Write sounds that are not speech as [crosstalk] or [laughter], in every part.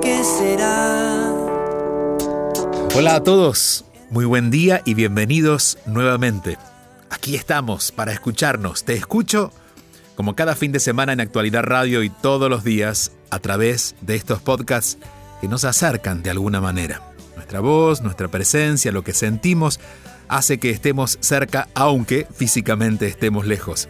será. Hola a todos, muy buen día y bienvenidos nuevamente. Aquí estamos para escucharnos. Te escucho como cada fin de semana en Actualidad Radio y todos los días a través de estos podcasts que nos acercan de alguna manera. Nuestra voz, nuestra presencia, lo que sentimos hace que estemos cerca aunque físicamente estemos lejos.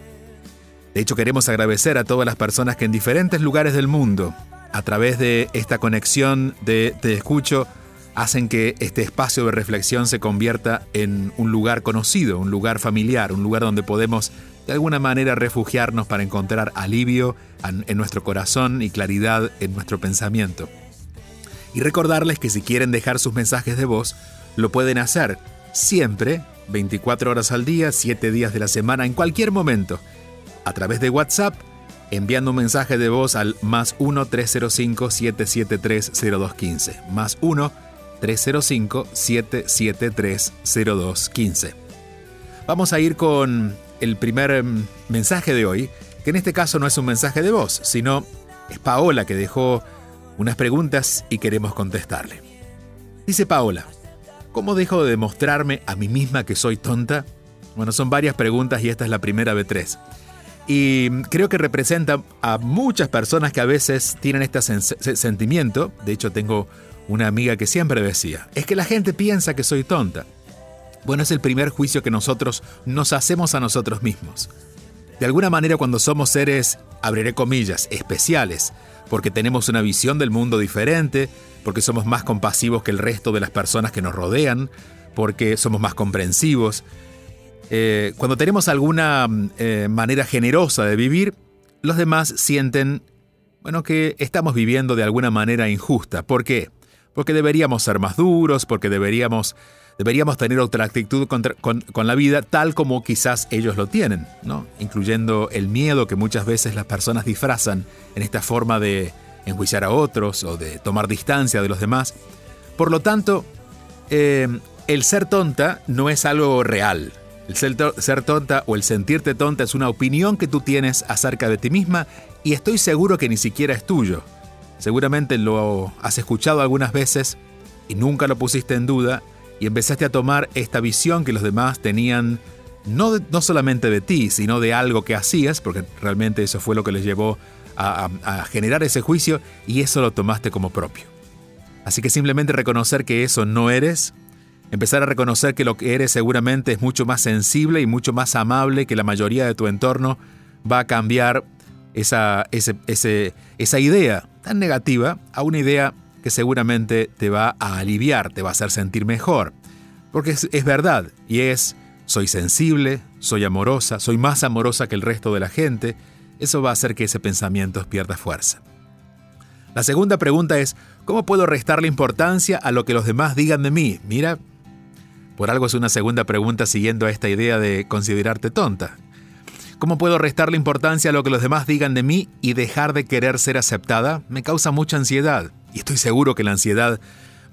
De hecho, queremos agradecer a todas las personas que en diferentes lugares del mundo, a través de esta conexión de Te Escucho, hacen que este espacio de reflexión se convierta en un lugar conocido, un lugar familiar, un lugar donde podemos de alguna manera refugiarnos para encontrar alivio en nuestro corazón y claridad en nuestro pensamiento. Y recordarles que si quieren dejar sus mensajes de voz, lo pueden hacer siempre, 24 horas al día, 7 días de la semana, en cualquier momento, a través de WhatsApp, enviando un mensaje de voz al más 1-305-773-0215. Más 1-305-773-0215. Vamos a ir con el primer mm, mensaje de hoy, que en este caso no es un mensaje de voz, sino es Paola que dejó unas preguntas y queremos contestarle. Dice Paola, ¿cómo dejo de demostrarme a mí misma que soy tonta? Bueno, son varias preguntas y esta es la primera de tres. Y creo que representa a muchas personas que a veces tienen este sentimiento. De hecho, tengo una amiga que siempre decía, es que la gente piensa que soy tonta. Bueno, es el primer juicio que nosotros nos hacemos a nosotros mismos. De alguna manera cuando somos seres, abriré comillas, especiales, porque tenemos una visión del mundo diferente, porque somos más compasivos que el resto de las personas que nos rodean, porque somos más comprensivos. Eh, cuando tenemos alguna eh, manera generosa de vivir, los demás sienten, bueno, que estamos viviendo de alguna manera injusta. ¿Por qué? porque deberíamos ser más duros, porque deberíamos, deberíamos tener otra actitud con, con, la vida tal como quizás ellos lo tienen, ¿no? incluyendo el miedo que muchas veces las personas disfrazan en esta forma de enjuiciar a otros o de tomar distancia de los demás. Por lo tanto, eh, el ser tonta no es algo real. El ser, tonta o el sentirte tonta es una opinión que tú tienes acerca de ti misma y estoy seguro que ni siquiera es tuyo. Seguramente lo has escuchado algunas veces y nunca lo pusiste en duda y empezaste a tomar esta visión que los demás tenían no, no solamente de ti, sino de algo que hacías, porque realmente eso fue lo que les llevó a generar ese juicio y eso lo tomaste como propio. Así que simplemente reconocer que eso no eres, empezar a reconocer que lo que eres seguramente es mucho más sensible y mucho más amable que la mayoría de tu entorno, va a cambiar esa, esa idea tan negativa a una idea que seguramente te va a aliviar, te va a hacer sentir mejor. Porque es, es verdad, y es, soy sensible, soy amorosa, soy más amorosa que el resto de la gente, eso va a hacer que ese pensamiento pierda fuerza. La segunda pregunta es, ¿cómo puedo restarle importancia a lo que los demás digan de mí? Mira, por algo es una segunda pregunta siguiendo a esta idea de considerarte tonta. ¿Cómo puedo restarle importancia a lo que los demás digan de mí y dejar de querer ser aceptada? Me causa mucha ansiedad. Y estoy seguro que la ansiedad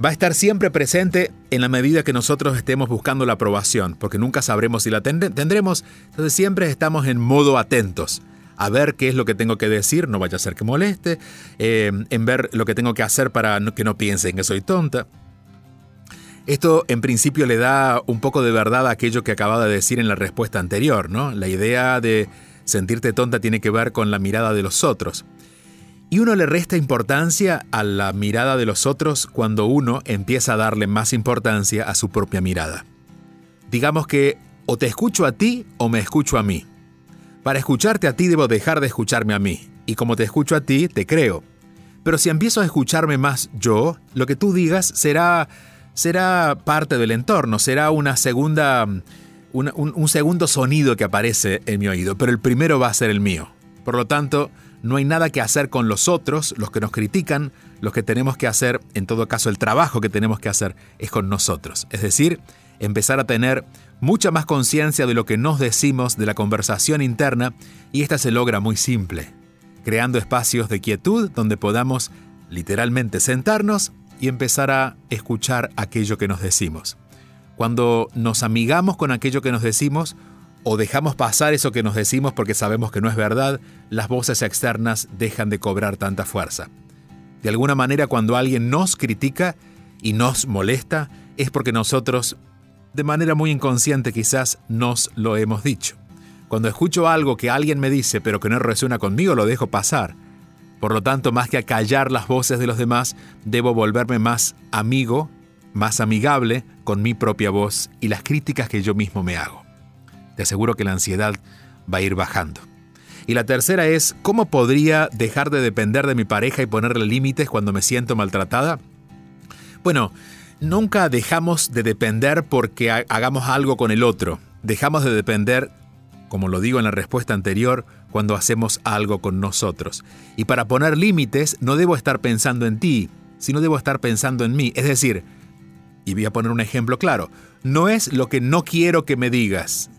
va a estar siempre presente en la medida que nosotros estemos buscando la aprobación, porque nunca sabremos si la tendremos. Entonces siempre estamos en modo atentos a ver qué es lo que tengo que decir, no vaya a ser que moleste, eh, en ver lo que tengo que hacer para que no piensen que soy tonta. Esto en principio le da un poco de verdad a aquello que acababa de decir en la respuesta anterior, ¿no? La idea de sentirte tonta tiene que ver con la mirada de los otros. Y uno le resta importancia a la mirada de los otros cuando uno empieza a darle más importancia a su propia mirada. Digamos que o te escucho a ti o me escucho a mí. Para escucharte a ti debo dejar de escucharme a mí, y como te escucho a ti, te creo. Pero si empiezo a escucharme más yo, lo que tú digas será será parte del entorno, será una segunda, un, segundo sonido que aparece en mi oído, pero el primero va a ser el mío. Por lo tanto, no hay nada que hacer con los otros, los que nos critican, lo que tenemos que hacer, en todo caso el trabajo que tenemos que hacer es con nosotros. Es decir, empezar a tener mucha más conciencia de lo que nos decimos, de la conversación interna, y esta se logra muy simple, creando espacios de quietud donde podamos literalmente sentarnos y empezar a escuchar aquello que nos decimos. Cuando nos amigamos con aquello que nos decimos, o dejamos pasar eso que nos decimos porque sabemos que no es verdad, las voces externas dejan de cobrar tanta fuerza. De alguna manera cuando alguien nos critica y nos molesta, es porque nosotros, de manera muy inconsciente quizás, nos lo hemos dicho. Cuando escucho algo que alguien me dice pero que no resuena conmigo, lo dejo pasar. Por lo tanto, más que acallar las voces de los demás, debo volverme más amigo, más amigable con mi propia voz y las críticas que yo mismo me hago. Te aseguro que la ansiedad va a ir bajando. Y la tercera es, ¿cómo podría dejar de depender de mi pareja y ponerle límites cuando me siento maltratada? Bueno, nunca dejamos de depender porque hagamos algo con el otro. Dejamos de depender, como lo digo en la respuesta anterior, cuando hacemos algo con nosotros. Y para poner límites no debo estar pensando en ti, sino debo estar pensando en mí. Es decir, y voy a poner un ejemplo claro, no es lo que no quiero que me digas,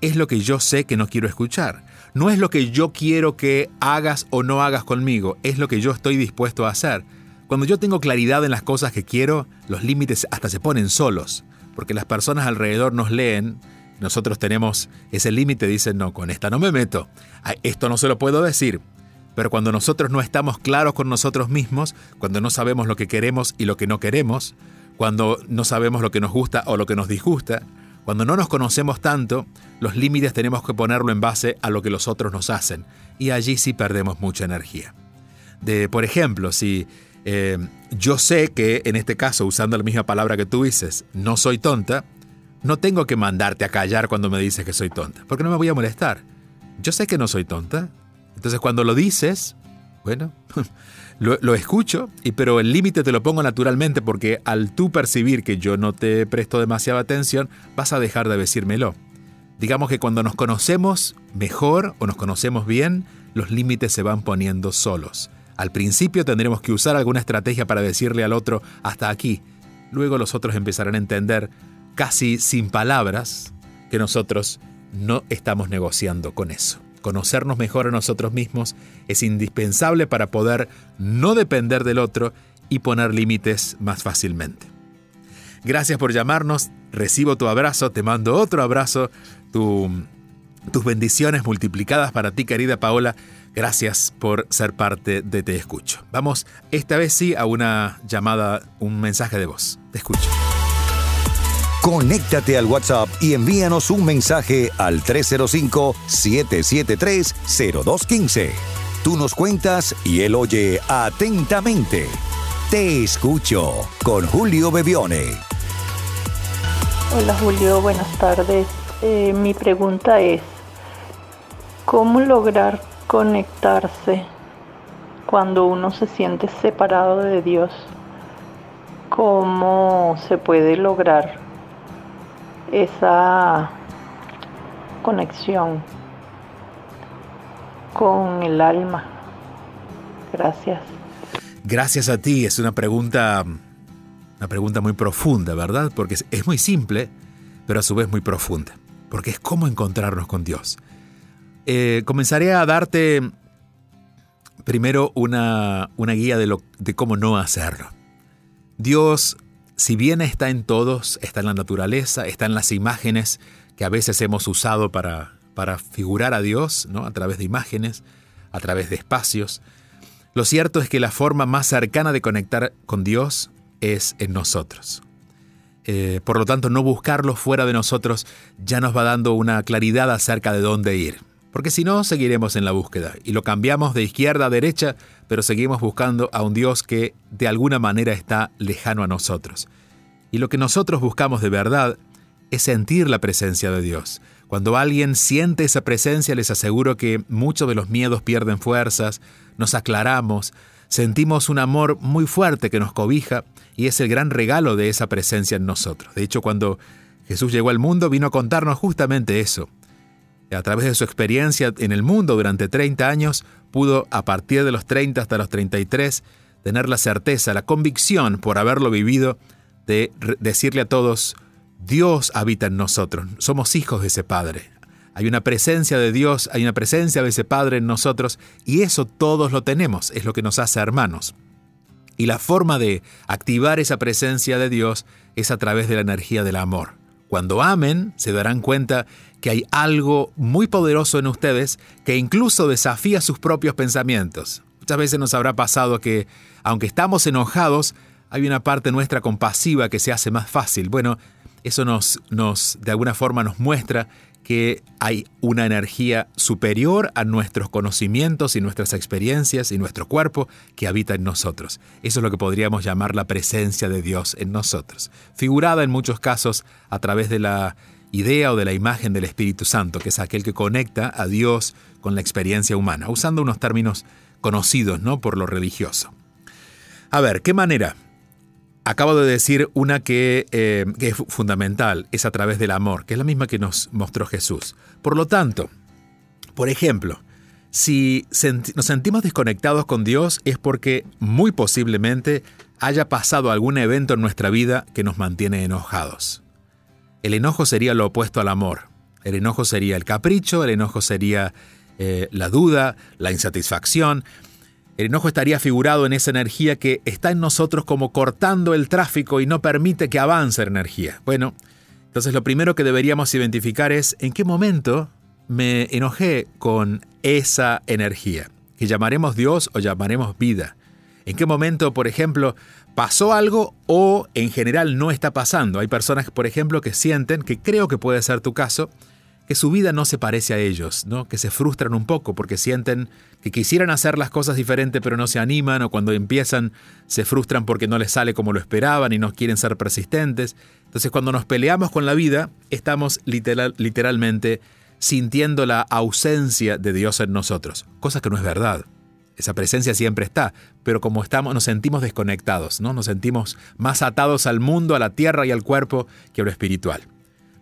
es lo que yo sé que no quiero escuchar. No es lo que yo quiero que hagas o no hagas conmigo, es lo que yo estoy dispuesto a hacer. Cuando yo tengo claridad en las cosas que quiero, los límites hasta se ponen solos, porque las personas alrededor nos leen, nosotros tenemos ese límite, dicen, no, con esta no me meto, esto no se lo puedo decir. Pero cuando nosotros no estamos claros con nosotros mismos, cuando no sabemos lo que queremos y lo que no queremos, cuando no sabemos lo que nos gusta o lo que nos disgusta, cuando no nos conocemos tanto, los límites tenemos que ponerlo en base a lo que los otros nos hacen, y allí sí perdemos mucha energía. De, por ejemplo, si eh, yo sé que en este caso, usando la misma palabra que tú dices, no soy tonta, no tengo que mandarte a callar cuando me dices que soy tonta, porque no me voy a molestar. Yo sé que no soy tonta. Entonces cuando lo dices, bueno, [laughs] Lo, escucho, y, pero el límite te lo pongo naturalmente porque al tú percibir que yo no te presto demasiada atención, vas a dejar de decírmelo. Digamos que cuando nos conocemos mejor o nos conocemos bien, los límites se van poniendo solos. Al principio tendremos que usar alguna estrategia para decirle al otro hasta aquí. Luego los otros empezarán a entender, casi sin palabras, que nosotros no estamos negociando con eso. Conocernos mejor a nosotros mismos es indispensable para poder no depender del otro y poner límites más fácilmente. Gracias por llamarnos, recibo tu abrazo, te mando otro abrazo, tus bendiciones multiplicadas para ti querida Paola, gracias por ser parte de Te Escucho. Vamos esta vez sí a una llamada, un mensaje de voz. Te escucho. Conéctate al WhatsApp y envíanos un mensaje al 305-773-0215. Tú nos cuentas y él oye atentamente. Te escucho con Julio Bebione. Hola Julio, buenas tardes. Eh, mi pregunta es, ¿cómo lograr conectarse cuando uno se siente separado de Dios? ¿Cómo se puede lograr esa conexión con el alma. Gracias. Gracias a ti, es una pregunta una pregunta muy profunda, ¿verdad? Porque es, muy simple, pero a su vez muy profunda, porque es cómo encontrarnos con Dios. Eh, comenzaré a darte primero una, una guía de, lo, de cómo no hacerlo. Dios si bien está en todos, está en la naturaleza, está en las imágenes que a veces hemos usado para, para figurar a Dios, ¿no? a través de imágenes, a través de espacios, lo cierto es que la forma más cercana de conectar con Dios es en nosotros. Eh, por lo tanto, no buscarlo fuera de nosotros ya nos va dando una claridad acerca de dónde ir. Porque si no, seguiremos en la búsqueda y lo cambiamos de izquierda a derecha, pero seguimos buscando a un Dios que de alguna manera está lejano a nosotros. Y lo que nosotros buscamos de verdad es sentir la presencia de Dios. Cuando alguien siente esa presencia, les aseguro que muchos de los miedos pierden fuerzas, nos aclaramos, sentimos un amor muy fuerte que nos cobija y es el gran regalo de esa presencia en nosotros. De hecho, cuando Jesús llegó al mundo vino a contarnos justamente eso, a través de su experiencia en el mundo durante 30 años, pudo a partir de los 30 hasta los 33 tener la certeza, la convicción por haberlo vivido de decirle a todos, Dios habita en nosotros, somos hijos de ese Padre. Hay una presencia de Dios, hay una presencia de ese Padre en nosotros y eso todos lo tenemos, es lo que nos hace hermanos. Y la forma de activar esa presencia de Dios es a través de la energía del amor. Cuando amen, se darán cuenta que hay algo muy poderoso en ustedes que incluso desafía sus propios pensamientos. Muchas veces nos habrá pasado que, aunque estamos enojados, hay una parte nuestra compasiva que se hace más fácil. Bueno, eso nos, nos de alguna forma nos muestra que hay una energía superior a nuestros conocimientos y nuestras experiencias y nuestro cuerpo que habita en nosotros. Eso es lo que podríamos llamar la presencia de Dios en nosotros, figurada en muchos casos a través de la idea o de la imagen del Espíritu Santo, que es aquel que conecta a Dios con la experiencia humana, usando unos términos conocidos ¿no? por lo religioso. A ver, ¿qué manera? Acabo de decir una que, eh, que, es fundamental, es a través del amor, que es la misma que nos mostró Jesús. Por lo tanto, por ejemplo, si nos sentimos desconectados con Dios es porque muy posiblemente haya pasado algún evento en nuestra vida que nos mantiene enojados. El enojo sería lo opuesto al amor. El enojo sería el capricho, el enojo sería eh, la duda, la insatisfacción. El enojo estaría figurado en esa energía que está en nosotros como cortando el tráfico y no permite que avance la energía. Bueno, entonces lo primero que deberíamos identificar es en qué momento me enojé con esa energía, que llamaremos Dios o llamaremos vida. En qué momento, por ejemplo, pasó algo o en general no está pasando. Hay personas, por ejemplo, que sienten, que creo que puede ser tu caso, que su vida no se parece a ellos, ¿no? que se frustran un poco porque sienten que quisieran hacer las cosas diferente pero no se animan o cuando empiezan se frustran porque no les sale como lo esperaban y no quieren ser persistentes. Entonces cuando nos peleamos con la vida estamos literal, literalmente sintiendo la ausencia de Dios en nosotros, cosa que no es verdad. Esa presencia siempre está, pero como estamos nos sentimos desconectados, ¿no? Nos sentimos más atados al mundo, a la tierra y al cuerpo que a lo espiritual.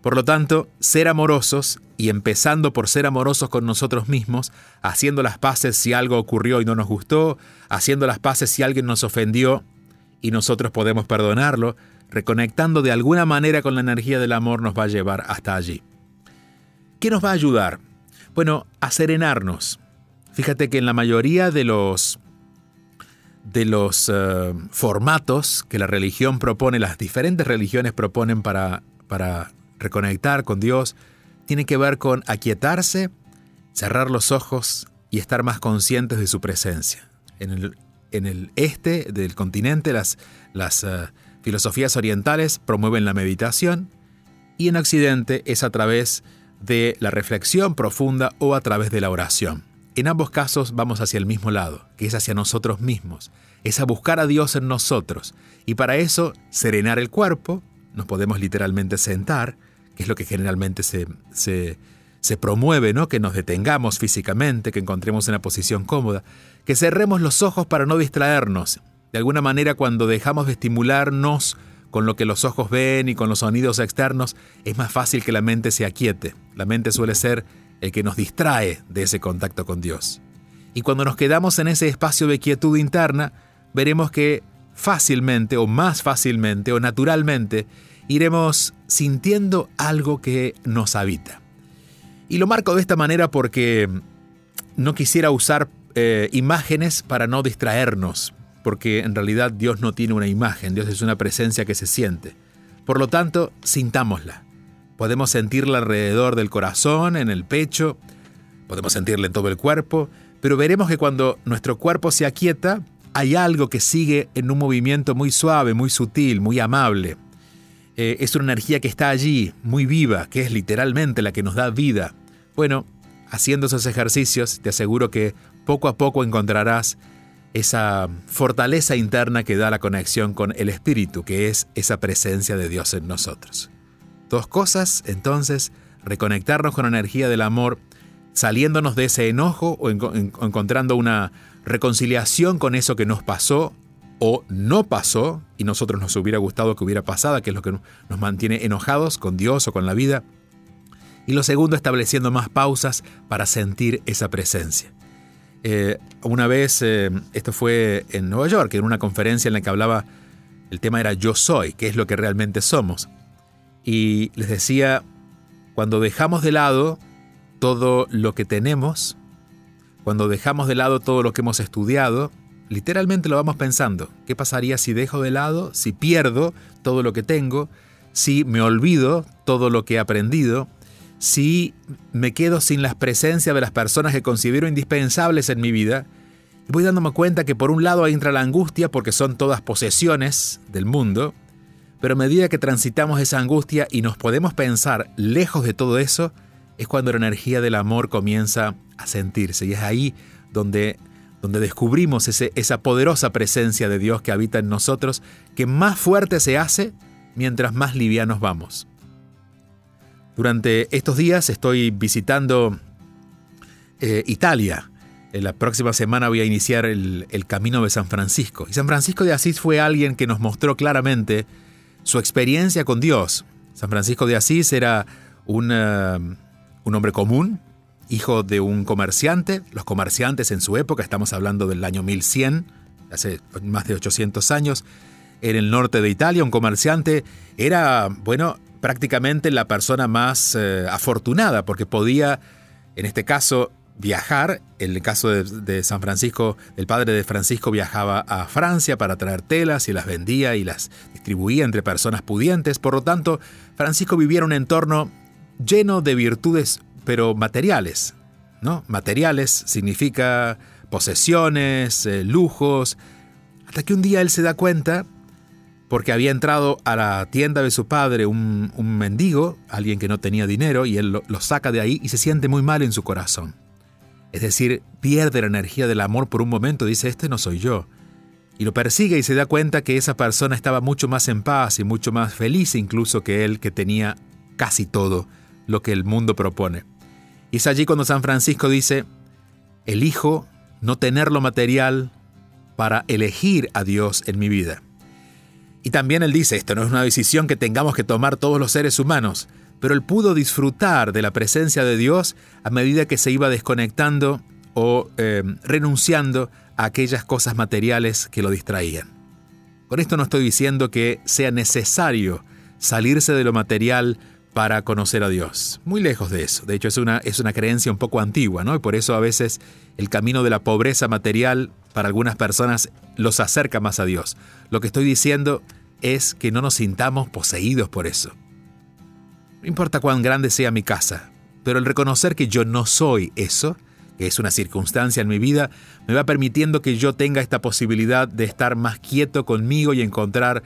Por lo tanto, ser amorosos, y empezando por ser amorosos con nosotros mismos, haciendo las paces si algo ocurrió y no nos gustó, haciendo las paces si alguien nos ofendió y nosotros podemos perdonarlo, reconectando de alguna manera con la energía del amor nos va a llevar hasta allí. ¿Qué nos va a ayudar? Bueno, a serenarnos. Fíjate que en la mayoría de los de los eh, formatos que la religión propone, las diferentes religiones proponen para, para reconectar con Dios, tiene que ver con aquietarse, cerrar los ojos y estar más conscientes de su presencia. En el, en el este del continente las, las uh, filosofías orientales promueven la meditación y en Occidente es a través de la reflexión profunda o a través de la oración. En ambos casos vamos hacia el mismo lado, que es hacia nosotros mismos, es a buscar a Dios en nosotros y para eso serenar el cuerpo, nos podemos literalmente sentar, es lo que generalmente se, se, promueve, ¿no? Que nos detengamos físicamente, que encontremos una posición cómoda, que cerremos los ojos para no distraernos. De alguna manera, cuando dejamos de estimularnos con lo que los ojos ven y con los sonidos externos, es más fácil que la mente se aquiete. La mente suele ser el que nos distrae de ese contacto con Dios. Y cuando nos quedamos en ese espacio de quietud interna, veremos que fácilmente o más fácilmente o naturalmente iremos sintiendo algo que nos habita. Y lo marco de esta manera porque no quisiera usar eh, imágenes para no distraernos, porque en realidad Dios no tiene una imagen, Dios es una presencia que se siente. Por lo tanto, sintámosla. Podemos sentirla alrededor del corazón, en el pecho, podemos sentirla en todo el cuerpo, pero veremos que cuando nuestro cuerpo se aquieta, hay algo que sigue en un movimiento muy suave, muy sutil, muy amable. Eh, es una energía que está allí, muy viva, que es literalmente la que nos da vida. Bueno, haciendo esos ejercicios, te aseguro que poco a poco encontrarás esa fortaleza interna que da la conexión con el Espíritu, que es esa presencia de Dios en nosotros. Dos cosas, entonces, reconectarnos con la energía del amor, saliéndonos de ese enojo o encontrando una reconciliación con eso que nos pasó o no pasó y nosotros nos hubiera gustado que hubiera pasado, que es lo que nos mantiene enojados con Dios o con la vida. Y lo segundo, estableciendo más pausas para sentir esa presencia. Eh, una vez, eh, esto fue en Nueva York, en una conferencia en la que hablaba, el tema era yo soy, qué es lo que realmente somos. Y les decía, cuando dejamos de lado todo lo que tenemos, cuando dejamos de lado todo lo que hemos estudiado, literalmente lo vamos pensando. ¿Qué pasaría si dejo de lado, si pierdo todo lo que tengo, si me olvido todo lo que he aprendido, si me quedo sin la presencia de las personas que considero indispensables en mi vida? Voy dándome cuenta que por un lado entra la angustia porque son todas posesiones del mundo, pero a medida que transitamos esa angustia y nos podemos pensar lejos de todo eso, es cuando la energía del amor comienza a sentirse. Y es ahí donde, donde descubrimos ese, esa poderosa presencia de Dios que habita en nosotros, que más fuerte se hace mientras más livianos vamos. Durante estos días estoy visitando eh, Italia. En la próxima semana voy a iniciar el, el camino de San Francisco. Y San Francisco de Asís fue alguien que nos mostró claramente su experiencia con Dios. San Francisco de Asís era un, un hombre común, hijo de un comerciante. Los comerciantes en su época, estamos hablando del año 1100, hace más de 800 años, en el norte de Italia, un comerciante era, bueno, prácticamente la persona más eh, afortunada porque podía, en este caso, viajar. En el caso de, San Francisco, el padre de Francisco viajaba a Francia para traer telas y las vendía y las distribuía entre personas pudientes. Por lo tanto, Francisco vivía en un entorno lleno de virtudes, pero materiales. ¿no? Materiales significa posesiones, eh, lujos, hasta que un día él se da cuenta, porque había entrado a la tienda de su padre un, mendigo, alguien que no tenía dinero, y él lo saca de ahí y se siente muy mal en su corazón. Es decir, pierde la energía del amor por un momento, dice, este no soy yo. Y lo persigue y se da cuenta que esa persona estaba mucho más en paz y mucho más feliz incluso que él, que tenía casi todo lo que el mundo propone. Y es allí cuando San Francisco dice, elijo no tener lo material para elegir a Dios en mi vida. Y también él dice, esto no es una decisión que tengamos que tomar todos los seres humanos, pero él pudo disfrutar de la presencia de Dios a medida que se iba desconectando o eh, renunciando a aquellas cosas materiales que lo distraían. Con esto no estoy diciendo que sea necesario salirse de lo material para conocer a Dios. Muy lejos de eso. De hecho, es una, es una creencia un poco antigua, ¿no? Y por eso a veces el camino de la pobreza material para algunas personas los acerca más a Dios. Lo que estoy diciendo es que no nos sintamos poseídos por eso. No importa cuán grande sea mi casa, pero el reconocer que yo no soy eso, que es una circunstancia en mi vida, me va permitiendo que yo tenga esta posibilidad de estar más quieto conmigo y encontrar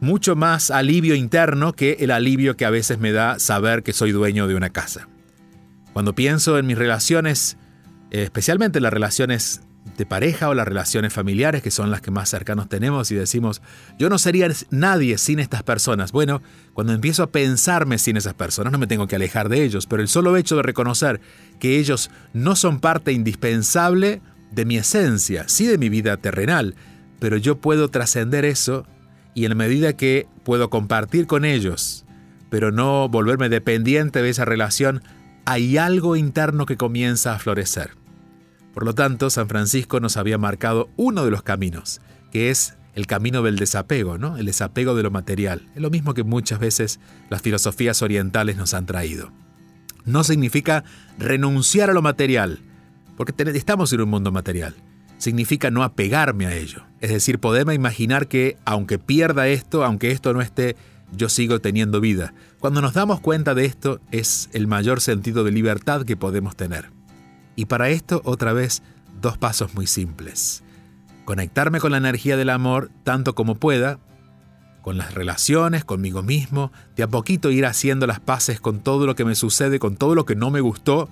mucho más alivio interno que el alivio que a veces me da saber que soy dueño de una casa. Cuando pienso en mis relaciones, especialmente las relaciones de pareja o las relaciones familiares, que son las que más cercanos tenemos, y decimos, yo no sería nadie sin estas personas. Bueno, cuando empiezo a pensarme sin esas personas, no me tengo que alejar de ellos, pero el solo hecho de reconocer que ellos no son parte indispensable de mi esencia, sí de mi vida terrenal, pero yo puedo trascender eso y en la medida que puedo compartir con ellos, pero no volverme dependiente de esa relación, hay algo interno que comienza a florecer. Por lo tanto, San Francisco nos había marcado uno de los caminos, que es el camino del desapego, ¿no? El desapego de lo material. Es lo mismo que muchas veces las filosofías orientales nos han traído. No significa renunciar a lo material, porque estamos en un mundo material significa no apegarme a ello. Es decir, poderme imaginar que aunque pierda esto, aunque esto no esté, yo sigo teniendo vida. Cuando nos damos cuenta de esto es el mayor sentido de libertad que podemos tener. Y para esto, otra vez, dos pasos muy simples. Conectarme con la energía del amor tanto como pueda, con las relaciones, conmigo mismo, de a poquito ir haciendo las paces con todo lo que me sucede, con todo lo que no me gustó.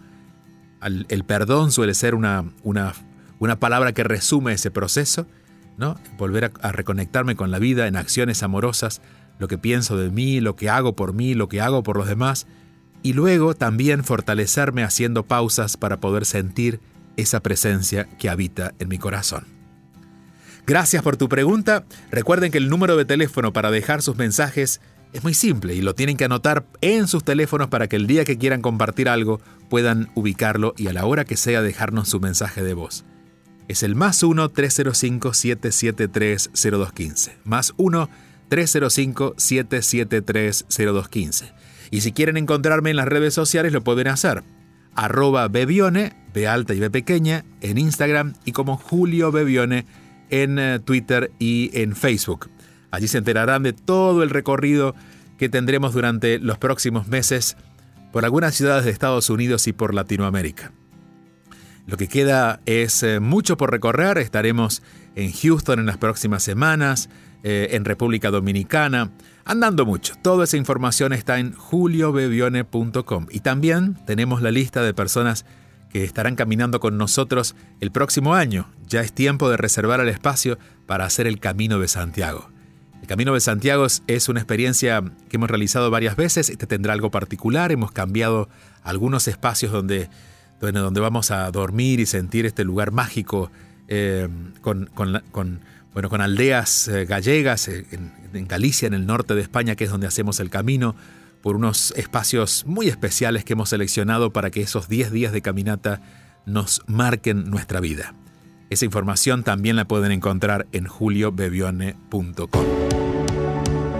El perdón suele ser una, una palabra que resume ese proceso, ¿no? Volver a, reconectarme con la vida en acciones amorosas, lo que pienso de mí, lo que hago por mí, lo que hago por los demás, y luego también fortalecerme haciendo pausas para poder sentir esa presencia que habita en mi corazón. Gracias por tu pregunta. Recuerden que el número de teléfono para dejar sus mensajes Es muy simple y lo tienen que anotar en sus teléfonos para que el día que quieran compartir algo puedan ubicarlo y a la hora que sea dejarnos su mensaje de voz. Es el más 1-305-773-0215. Más 1-305-773-0215. Y si quieren encontrarme en las redes sociales lo pueden hacer. Arroba Bebione, B alta y B pequeña, en Instagram y como Julio Bebione en eh, Twitter y en Facebook. Allí se enterarán de todo el recorrido que tendremos durante los próximos meses por algunas ciudades de Estados Unidos y por Latinoamérica. Lo que queda es eh, mucho por recorrer. Estaremos en Houston en las próximas semanas, eh, en República Dominicana, andando mucho. Toda esa información está en juliobebione.com. Y también tenemos la lista de personas que estarán caminando con nosotros el próximo año. Ya es tiempo de reservar el espacio para hacer el Camino de Santiago. El Camino de Santiago es una experiencia que hemos realizado varias veces. Este tendrá algo particular. Hemos cambiado algunos espacios donde donde vamos a dormir y sentir este lugar mágico eh, con, bueno, con aldeas eh, gallegas eh, en, Galicia, en el norte de España, que es donde hacemos el camino, por unos espacios muy especiales que hemos seleccionado para que esos 10 días de caminata nos marquen nuestra vida. Esa información también la pueden encontrar en juliobebione.com.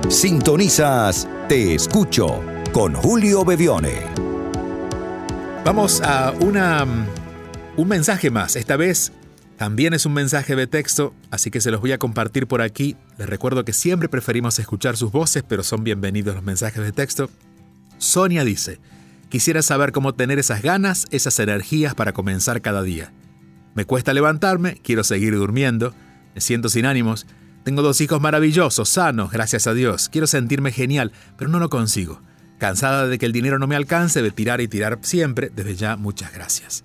Sintonizas Te Escucho con Julio Bebione. Vamos a una, un mensaje más. Esta vez también es un mensaje de texto, así que se los voy a compartir por aquí. Les recuerdo que siempre preferimos escuchar sus voces, pero son bienvenidos los mensajes de texto. Sonia dice, quisiera saber cómo tener esas ganas, esas energías para comenzar cada día. Me cuesta levantarme, quiero seguir durmiendo, me siento sin ánimos, tengo dos hijos maravillosos, sanos, gracias a Dios, quiero sentirme genial, pero no lo consigo. Cansada de que el dinero no me alcance, de tirar y tirar siempre, desde ya muchas gracias.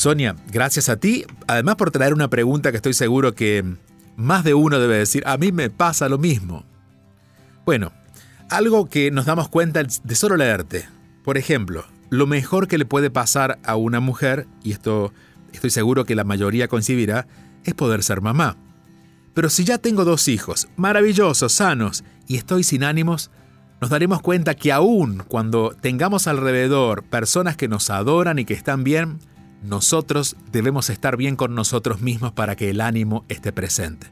Sonia, gracias a ti, además por traer una pregunta que estoy seguro que más de uno debe decir, a mí me pasa lo mismo. Bueno, algo que nos damos cuenta de solo leerte. Por ejemplo, lo mejor que le puede pasar a una mujer, y esto estoy seguro que la mayoría concibirá, es poder ser mamá. Pero si ya tengo dos hijos, maravillosos, sanos, y estoy sin ánimos, nos daremos cuenta que aún cuando tengamos alrededor personas que nos adoran y que están bien, nosotros debemos estar bien con nosotros mismos para que el ánimo esté presente.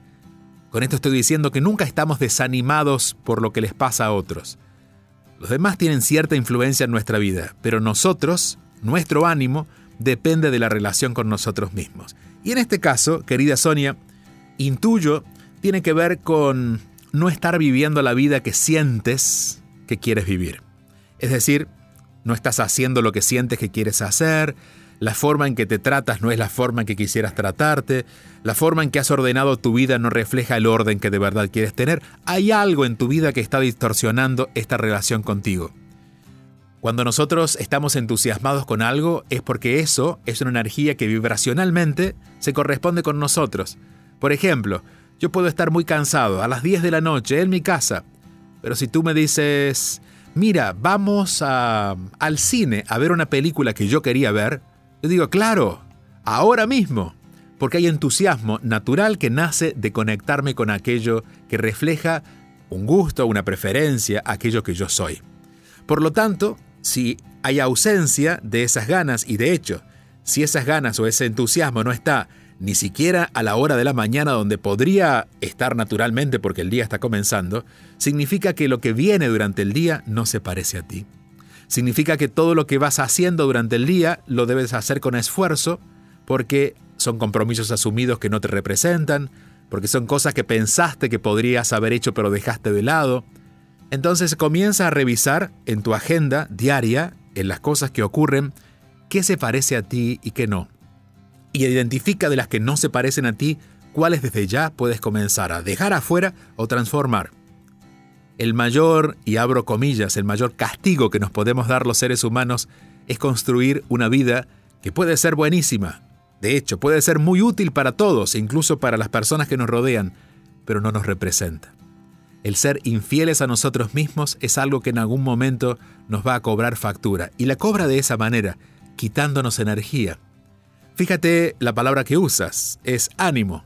Con esto estoy diciendo que nunca estamos desanimados por lo que les pasa a otros. Los demás tienen cierta influencia en nuestra vida, pero nosotros, nuestro ánimo, depende de la relación con nosotros mismos. Y en este caso, querida Sonia, intuyo, tiene que ver con no estar viviendo la vida que sientes que quieres vivir. Es decir, no estás haciendo lo que sientes que quieres hacer, la forma en que te tratas no es la forma en que quisieras tratarte, la forma en que has ordenado tu vida no refleja el orden que de verdad quieres tener. Hay algo en tu vida que está distorsionando esta relación contigo. Cuando nosotros estamos entusiasmados con algo es porque eso es una energía que vibracionalmente se corresponde con nosotros. Por ejemplo, yo puedo estar muy cansado a las 10 de la noche en mi casa, pero si tú me dices, mira, vamos al cine a ver una película que yo quería ver, yo digo, claro, ahora mismo, porque hay entusiasmo natural que nace de conectarme con aquello que refleja un gusto, una preferencia, aquello que yo soy. Por lo tanto, si hay ausencia de esas ganas, y de hecho, si esas ganas o ese entusiasmo no está ni siquiera a la hora de la mañana donde podría estar naturalmente porque el día está comenzando, significa que lo que viene durante el día no se parece a ti. Significa que todo lo que vas haciendo durante el día lo debes hacer con esfuerzo porque son compromisos asumidos que no te representan, porque son cosas que pensaste que podrías haber hecho pero dejaste de lado. Entonces comienza a revisar en tu agenda diaria, en las cosas que ocurren, qué se parece a ti y qué no y identifica de las que no se parecen a ti cuáles desde ya puedes comenzar a dejar afuera o transformar. El mayor, y abro comillas, el mayor castigo que nos podemos dar los seres humanos es construir una vida que puede ser buenísima. De hecho, puede ser muy útil para todos, incluso para las personas que nos rodean, pero no nos representa. El ser infieles a nosotros mismos es algo que en algún momento nos va a cobrar factura, y la cobra de esa manera, quitándonos energía, Fíjate la palabra que usas, es ánimo.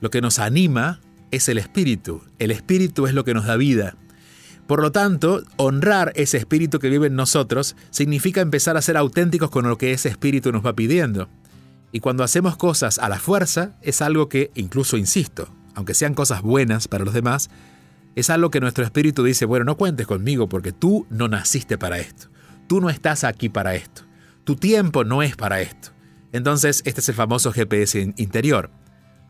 Lo que nos anima es el espíritu. El espíritu es lo que nos da vida. Por lo tanto, honrar ese espíritu que vive en nosotros significa empezar a ser auténticos con lo que ese espíritu nos va pidiendo. Y cuando hacemos cosas a la fuerza, es algo que, incluso insisto, aunque sean cosas buenas para los demás, es algo que nuestro espíritu dice, bueno, no cuentes conmigo porque tú no naciste para esto, tú no estás aquí para esto, tu tiempo no es para esto. Entonces, este es el famoso GPS interior.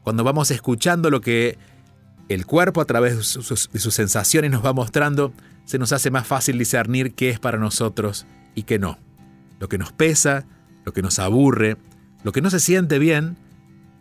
Cuando vamos escuchando lo que el cuerpo a través de sus, sensaciones nos va mostrando, se nos hace más fácil discernir qué es para nosotros y qué no. Lo que nos pesa, lo que nos aburre, lo que no se siente bien,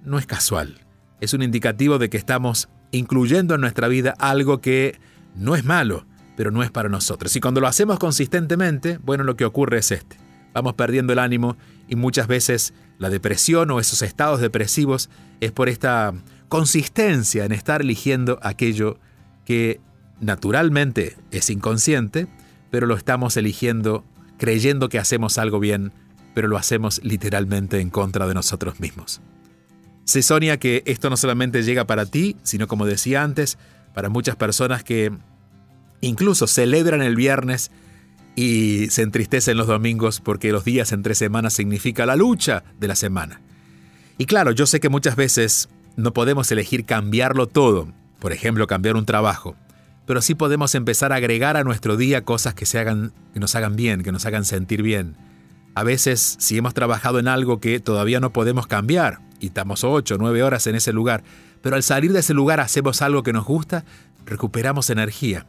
no es casual. Es un indicativo de que estamos incluyendo en nuestra vida algo que no es malo, pero no es para nosotros. Y cuando lo hacemos consistentemente, bueno, lo que ocurre es este. Vamos perdiendo el ánimo y muchas veces la depresión o esos estados depresivos es por esta consistencia en estar eligiendo aquello que naturalmente es inconsciente, pero lo estamos eligiendo creyendo que hacemos algo bien, pero lo hacemos literalmente en contra de nosotros mismos. Se sonia que esto no solamente llega para ti, sino como decía antes, para muchas personas que incluso celebran el viernes y se entristecen los domingos porque los días entre semanas significa la lucha de la semana. Y claro, yo sé que muchas veces no podemos elegir cambiarlo todo, por ejemplo, cambiar un trabajo, pero sí podemos empezar a agregar a nuestro día cosas que, se hagan, que nos hagan bien, que nos hagan sentir bien. A veces, si hemos trabajado en algo que todavía no podemos cambiar, y estamos 8 o 9 horas en ese lugar, pero al salir de ese lugar hacemos algo que nos gusta, recuperamos energía.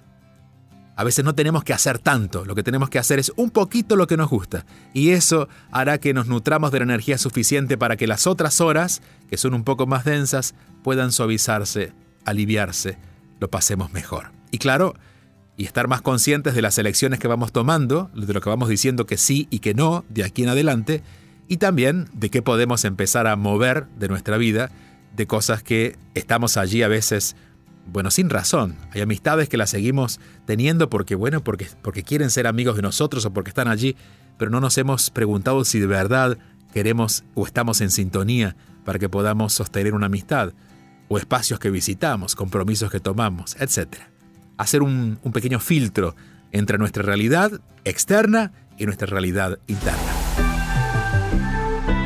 A veces no tenemos que hacer tanto, lo que tenemos que hacer es un poquito lo que nos gusta. Y eso hará que nos nutramos de la energía suficiente para que las otras horas, que son un poco más densas, puedan suavizarse, aliviarse, lo pasemos mejor. Y claro, y estar más conscientes de las elecciones que vamos tomando, de lo que vamos diciendo que sí y que no de aquí en adelante, y también de qué podemos empezar a mover de nuestra vida, de cosas que estamos allí a veces bueno, sin razón. Hay amistades que las seguimos teniendo porque, bueno, porque, porque quieren ser amigos de nosotros o porque están allí, pero no nos hemos preguntado si de verdad queremos o estamos en sintonía para que podamos sostener una amistad, o espacios que visitamos, compromisos que tomamos, etc. Hacer un, un pequeño filtro entre nuestra realidad externa y nuestra realidad interna.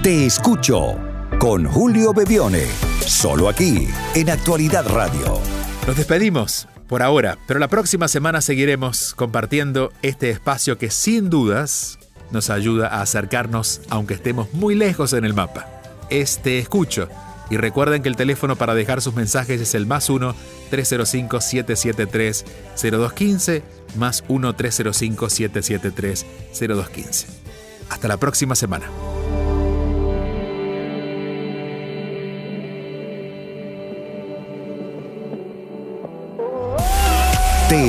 Te escucho con Julio Bebione, solo aquí en Actualidad Radio. Nos despedimos por ahora, pero la próxima semana seguiremos compartiendo este espacio que sin dudas nos ayuda a acercarnos aunque estemos muy lejos en el mapa. Este escucho. Y recuerden que el teléfono para dejar sus mensajes es el más 1-305-773-0215, más 1-305-773-0215. Hasta la próxima semana.